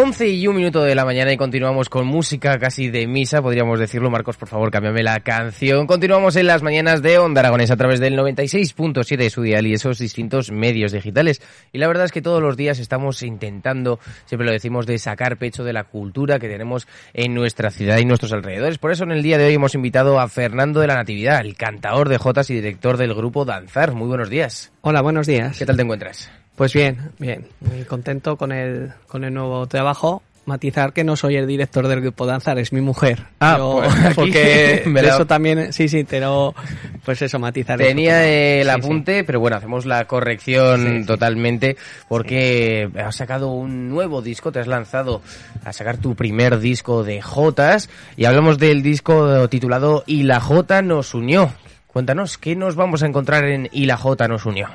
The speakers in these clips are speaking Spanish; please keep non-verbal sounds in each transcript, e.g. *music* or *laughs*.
11 y un minuto de la mañana y continuamos con música casi de misa, podríamos decirlo. Marcos, por favor, cámbiame la canción. Continuamos en las mañanas de Onda Aragones a través del 96.7 de su dial y esos distintos medios digitales. Y la verdad es que todos los días estamos intentando, siempre lo decimos, de sacar pecho de la cultura que tenemos en nuestra ciudad y nuestros alrededores. Por eso en el día de hoy hemos invitado a Fernando de la Natividad, el cantador de Jotas y director del grupo Danzar. Muy buenos días. Hola, buenos días. ¿Qué tal te encuentras? Pues bien, bien, muy contento con el, con el nuevo trabajo. Matizar que no soy el director del grupo Danzar, es mi mujer. Ah, Yo- pues *laughs* porque *laughs* me eso también, sí, sí, pero pues eso, matizar. Tenía el Sí, sí. apunte, pero bueno, hacemos la corrección sí. totalmente porque has sacado un nuevo disco, te has lanzado a sacar tu primer disco de Jotas y hablamos del disco titulado Y la Jota nos unió. Cuéntanos, ¿qué nos vamos a encontrar en Y la Jota nos unió?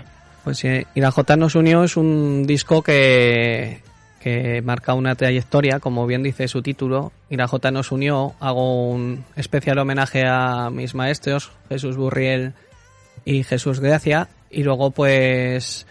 Pues la J nos unió es un disco que, que marca una trayectoria, como bien dice su título. J nos unió, hago un especial homenaje a mis maestros, Jesús Burriel y Jesús Gracia. Y luego pues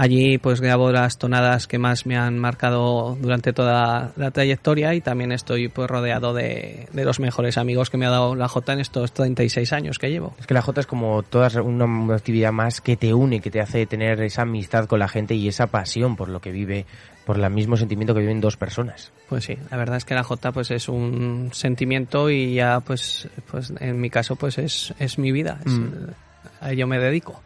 allí pues grabo las tonadas que más me han marcado durante toda la trayectoria y también estoy pues rodeado de, de los mejores amigos que me ha dado la J en estos 36 años que llevo. Es que la Jota es como toda una actividad más que te une, que te hace tener esa amistad con la gente y esa pasión por lo que vive, por el mismo sentimiento que viven dos personas. Pues sí, la verdad es que la J pues es un sentimiento y ya pues pues en mi caso pues es, es mi vida, es- Mm. a ello me dedico.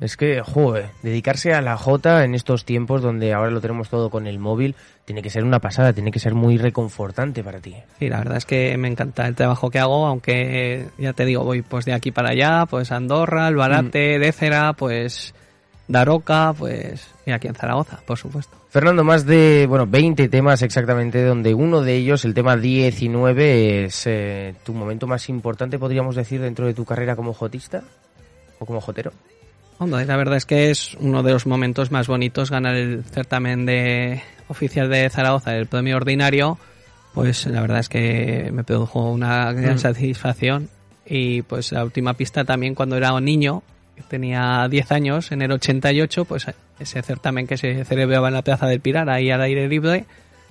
Es que, joder, dedicarse a la J en estos tiempos donde ahora lo tenemos todo con el móvil, tiene que ser una pasada, tiene que ser muy reconfortante para ti. Y la verdad es que me encanta el trabajo que hago, aunque ya te digo, voy pues de aquí para allá, pues Andorra, Albarate, Décera, pues Daroca, pues y aquí en Zaragoza, por supuesto. Fernando, más de, bueno, 20 temas exactamente, donde uno de ellos, el tema 19, es eh, tu momento más importante, podríamos decir, dentro de tu carrera como jotista o como jotero. Hombre, la verdad es que es uno de los momentos más bonitos ganar el certamen de oficial de Zaragoza, el premio ordinario. Pues la verdad es que me produjo una gran Mm. satisfacción. Y pues la última pista también cuando era un niño, tenía 10 años, en el 88, pues ese certamen que se celebraba en la Plaza del Pilar, ahí al aire libre,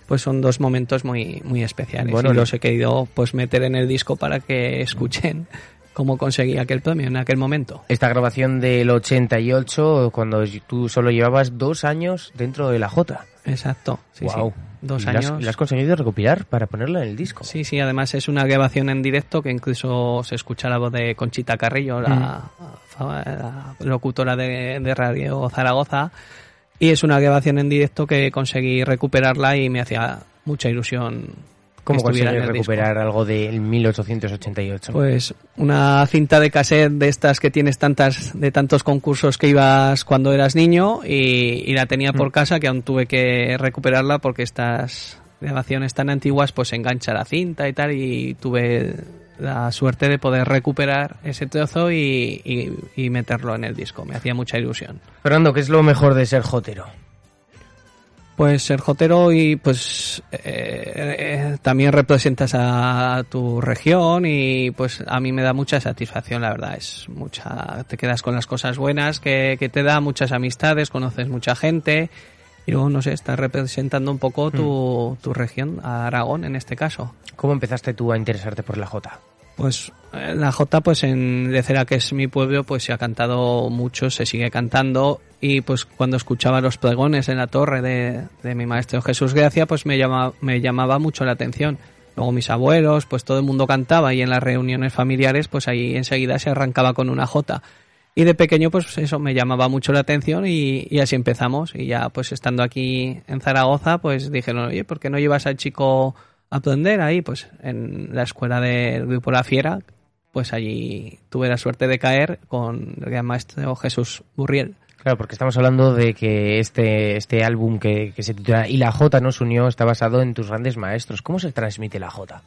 pues son dos momentos muy, muy especiales. Bueno, y los he querido pues meter en el disco para que escuchen cómo conseguí aquel premio en aquel momento. Esta grabación del 88, cuando tú solo llevabas dos años dentro de la Jota. Exacto. Sí, sí. Dos ¿Y años. ¿La has conseguido recopilar para ponerla en el disco? Sí, sí, además es una grabación en directo que incluso se escucha la voz de Conchita Carrillo, la, la locutora de, de Radio Zaragoza. Y es una grabación en directo que conseguí recuperarla y me hacía mucha ilusión. ¿Cómo que estuviera consigues en el disco. recuperar algo del 1888? Pues una cinta de cassette de estas que tienes tantas de tantos concursos que ibas cuando eras niño y, y la tenía por Mm. casa que aún tuve que recuperarla porque estas grabaciones tan antiguas pues engancha la cinta y tal y tuve la suerte de poder recuperar ese trozo y, y- y meterlo en el disco. Me hacía mucha ilusión. Fernando, ¿qué es lo mejor de ser jotero? Pues ser jotero y pues eh, eh, también representas a tu región y pues a mí me da mucha satisfacción, la verdad. Es mucha, te quedas con las cosas buenas que, que te da, muchas amistades, conoces mucha gente y luego, no sé, estás representando un poco tu, tu región, a Aragón en este caso. ¿Cómo empezaste tú a interesarte por la Jota? Pues eh, la Jota, pues en Lecera, que es mi pueblo, pues se ha cantado mucho, se sigue cantando. Y pues cuando escuchaba los pregones en la torre de, de mi maestro Jesús Gracia, pues me, llama, me llamaba mucho la atención. Luego mis abuelos, pues todo el mundo cantaba y en las reuniones familiares, pues ahí enseguida se arrancaba con una Jota. Y de pequeño, pues eso me llamaba mucho la atención y, y así empezamos. Y ya, pues estando aquí en Zaragoza, pues dijeron, oye, ¿por qué no llevas al chico aprender ahí? Pues en la escuela del Grupo La Fiera, pues allí tuve la suerte de caer con el gran maestro Jesús Burriel. Claro, porque estamos hablando de que este, este álbum que, que se titula Y la Jota nos unió está basado en tus grandes maestros. ¿Cómo se transmite la Jota?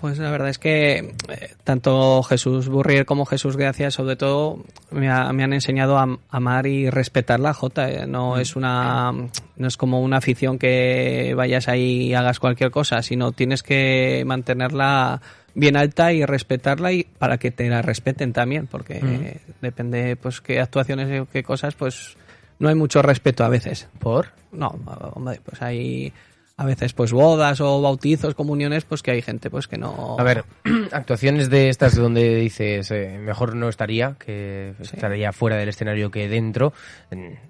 Pues la verdad es que eh, tanto Jesús Burrier como Jesús Gracia, sobre todo, me, ha- me han enseñado a amar y respetar la Jota. eh. No es una, no es como una afición que vayas ahí y hagas cualquier cosa, sino tienes que mantenerla bien alta y respetarla y para que te la respeten también, porque eh, depende pues qué actuaciones o qué cosas, pues no hay mucho respeto a veces. ¿Por? No, hombre, pues hay a veces pues bodas o bautizos, comuniones, pues que hay gente pues que no... A ver, *clears throat* actuaciones de estas donde dices eh, mejor no estaría, que estaría fuera del escenario que dentro.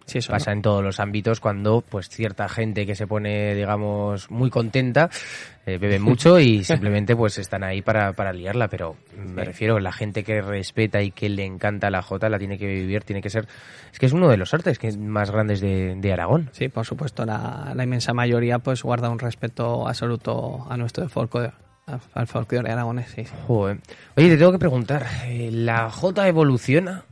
Sí, eso, Pasa ¿no? en todos los ámbitos cuando pues cierta gente que se pone, digamos, muy contenta, eh, bebe *laughs* mucho y simplemente pues están ahí para, para liarla. Pero me refiero, la gente que respeta y que le encanta la Jota la tiene que vivir, tiene que ser... Es que es uno de los artes que más grandes de, de Aragón. Sí, por supuesto, la, la inmensa mayoría pues guarda un respeto absoluto a nuestro folclore, al folclore aragonés, sí, sí. Joder. Oye, te tengo que preguntar, eh, ¿la Jota evoluciona?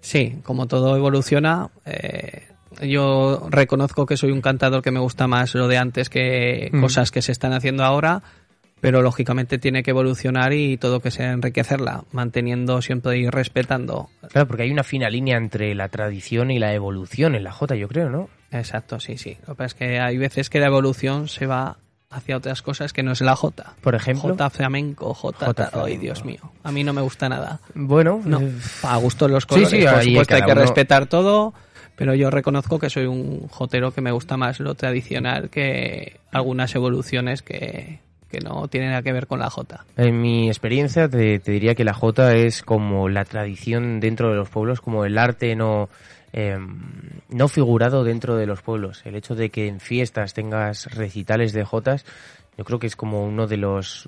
Sí, como todo evoluciona, eh, yo reconozco que soy un cantador que me gusta más lo de antes que Mm. cosas que se están haciendo ahora, pero lógicamente tiene que evolucionar y todo que sea enriquecerla, manteniendo siempre y respetando. Claro, porque hay una fina línea entre la tradición y la evolución en la Jota, yo creo, ¿no? Exacto, sí, sí. Lo que pasa es que hay veces que la evolución se va hacia otras cosas que no es la Jota. Por ejemplo. J flamenco, J. Ay. Dios mío. A mí no me gusta nada. Bueno, No, eh, a gusto los Sí, colores. sí, por ahí supuesto hay que uno- respetar todo, pero yo reconozco que soy un jotero que me gusta más lo tradicional que algunas evoluciones que, que no tienen nada que ver con la Jota. en mi experiencia te, diría que la Jota es como la tradición dentro de los pueblos, como el arte no, eh, no figurado dentro de los pueblos. El hecho de que en fiestas tengas recitales de Jotas, yo creo que es como uno de los...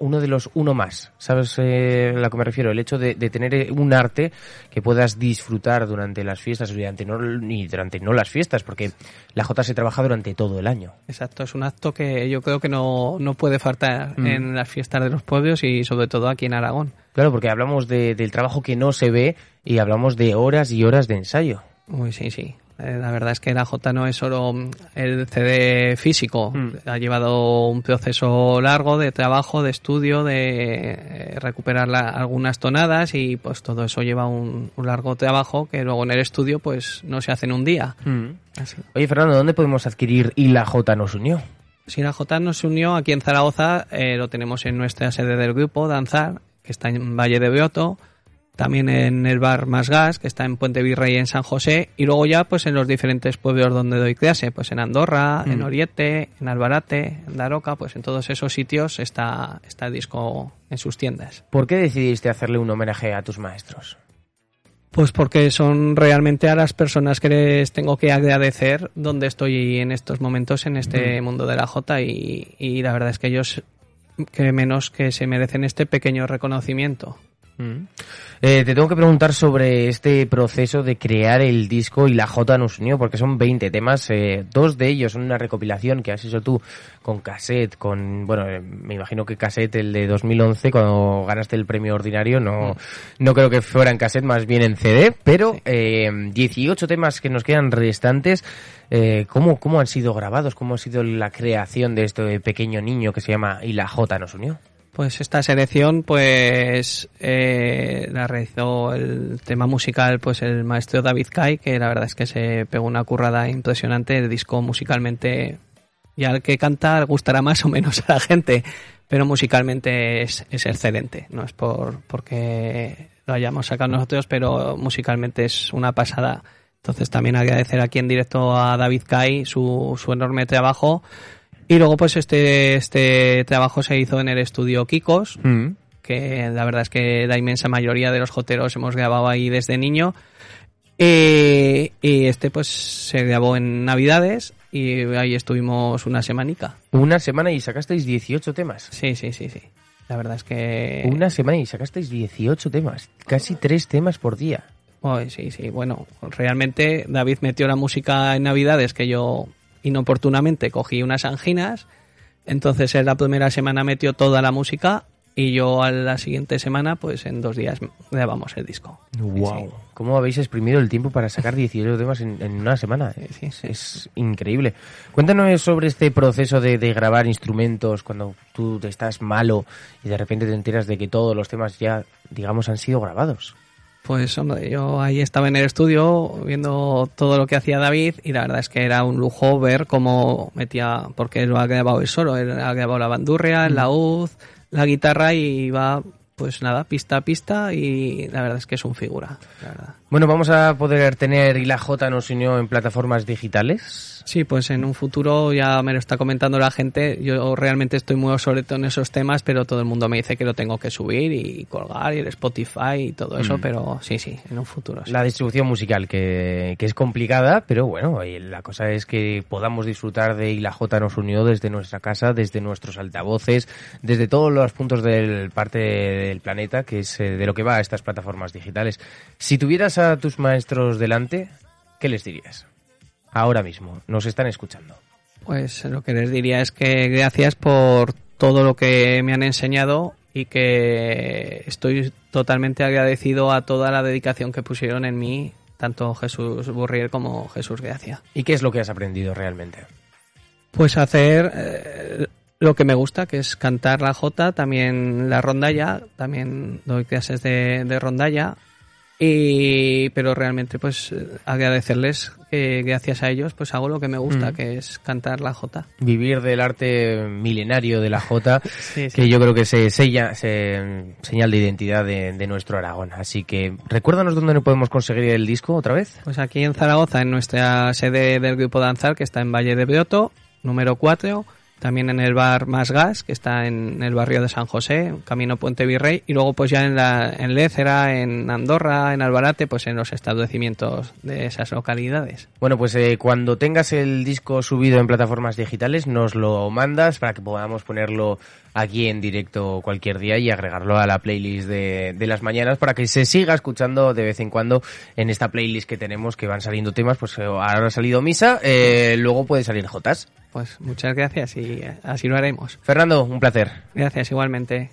uno de los uno más, ¿sabes eh, a lo que me refiero? El hecho de, de tener un arte que puedas disfrutar durante las fiestas, durante no, ni durante no las fiestas, porque la Jota se trabaja durante todo el año. Exacto, es un acto que yo creo que no, no puede faltar Mm. en las fiestas de los pueblos y sobre todo aquí en Aragón. Claro, porque hablamos de- del trabajo que no se ve y hablamos de horas y horas de ensayo. Uy, sí, sí. Eh, La verdad es que la J no es solo mm, el CD físico. Mm. Ha llevado un proceso largo de trabajo, de estudio, de eh, recuperar la- algunas tonadas y pues todo eso lleva un, un largo trabajo que luego en el estudio pues no se hace en un día. Así. Oye, Fernando, ¿dónde podemos adquirir Y la J nos unió? Si la J nos unió aquí en Zaragoza, eh, lo tenemos en nuestra sede del grupo, Danzar, que está en Valle de Beoto, también en el bar Más Gas, que está en Puente Virrey en San José, y luego ya pues en los diferentes pueblos donde doy clase, pues en Andorra, en Oriete, en Albarate, en Daroca, pues en todos esos sitios está, está el disco en sus tiendas. ¿Por qué decidiste hacerle un homenaje a tus maestros? Pues porque son realmente a las personas que les tengo que agradecer donde estoy en estos momentos en este mundo de la J y, y la verdad es que ellos que menos que se merecen este pequeño reconocimiento. Eh, te tengo que preguntar sobre este proceso de crear el disco y la J nos unió, porque son 20 temas, eh, dos de ellos son una recopilación que has hecho tú con cassette, con, bueno, eh, me imagino que cassette el de 2011, cuando ganaste el premio ordinario, no, no creo que fuera en cassette, más bien en CD, pero eh, 18 temas que nos quedan restantes, eh, ¿cómo, ¿cómo han sido grabados? ¿Cómo ha sido la creación de este pequeño niño que se llama Y la J nos unió? Pues esta selección, pues eh, la realizó el tema musical, pues el maestro David Kai, que la verdad es que se pegó una currada impresionante. El disco musicalmente, ya el que canta gustará más o menos a la gente, pero musicalmente es, es excelente. No es por porque lo hayamos sacado nosotros, pero musicalmente es una pasada. Entonces también agradecer aquí en directo a David Kai su, su enorme trabajo. Y luego pues este, este trabajo se hizo en el estudio Kikos, que la verdad es que la inmensa mayoría de los joteros hemos grabado ahí desde niño. Y, y este pues se grabó en Navidades y ahí estuvimos una semanica. Una semana y sacasteis 18 temas. Sí, sí, sí, sí. La verdad es que... Una semana y sacasteis 18 temas. Casi tres temas por día. Ay, sí, sí. Bueno, realmente David metió la música en Navidades que yo inoportunamente cogí unas anginas. Entonces en la primera semana metió toda la música y yo a la siguiente semana, pues en dos días grabamos el disco. Wow. ¿Cómo habéis exprimido el tiempo para sacar 18 temas en, en una semana? Sí, sí. Es increíble. Cuéntanos sobre este proceso de, de grabar instrumentos cuando tú te estás malo y de repente te enteras de que todos los temas ya, digamos, han sido grabados. Pues hombre, yo ahí estaba en el estudio viendo todo lo que hacía David y la verdad es que era un lujo ver cómo metía, porque él ha grabado el solo, él ha grabado la bandurria, el laúd, la guitarra y va pues nada, pista a pista y la verdad es que es un figura, la verdad. Bueno, vamos a poder tener y la J nos unió en plataformas digitales. Sí, pues en un futuro ya me lo está comentando la gente. Yo realmente estoy muy obsoleto en esos temas, pero todo el mundo me dice que lo tengo que subir y colgar y el Spotify y todo eso, Mm. pero sí, sí, en un futuro. sí. La distribución musical, que, que es complicada, pero bueno, la cosa es que podamos disfrutar de Y la J nos unió desde nuestra casa, desde nuestros altavoces, desde todos los puntos del parte del planeta, que es eh, de lo que va a estas plataformas digitales. Si tuvieras a tus maestros delante, ¿qué les dirías? Ahora mismo, nos están escuchando. Pues lo que les diría es que gracias por todo lo que me han enseñado y que estoy totalmente agradecido a toda la dedicación que pusieron en mí, tanto Jesús Burriel como Jesús Gracia. ¿Y qué es lo que has aprendido realmente? Pues hacer eh, lo que me gusta, que es cantar la jota, también la rondalla, también doy clases de, de rondalla. Y, pero realmente pues eh, agradecerles que gracias a ellos pues hago lo que me gusta, Mm. que es cantar la jota. Vivir del arte milenario de la J, *laughs* Sí, sí. que yo creo que se sella, se, señal de identidad de, de nuestro Aragón. Así que, recuérdanos dónde podemos conseguir el disco otra vez. Pues aquí en Zaragoza, en nuestra sede del grupo Danzar, que está en Valle de Broto, número 4, también en el bar Más Gas, que está en el barrio de San José, Camino Puente Virrey, y luego pues ya en, la, en Lécera, en Andorra, en Albarate, pues en los establecimientos de esas localidades. Bueno, pues eh, cuando tengas el disco subido en plataformas digitales, nos lo mandas para que podamos ponerlo aquí en directo cualquier día y agregarlo a la playlist de, de las mañanas para que se siga escuchando de vez en cuando en esta playlist que tenemos que van saliendo temas. Pues eh, ahora ha salido Misa, eh, luego puede salir Jotas. Pues muchas gracias y así lo haremos. Fernando, un placer. Gracias igualmente.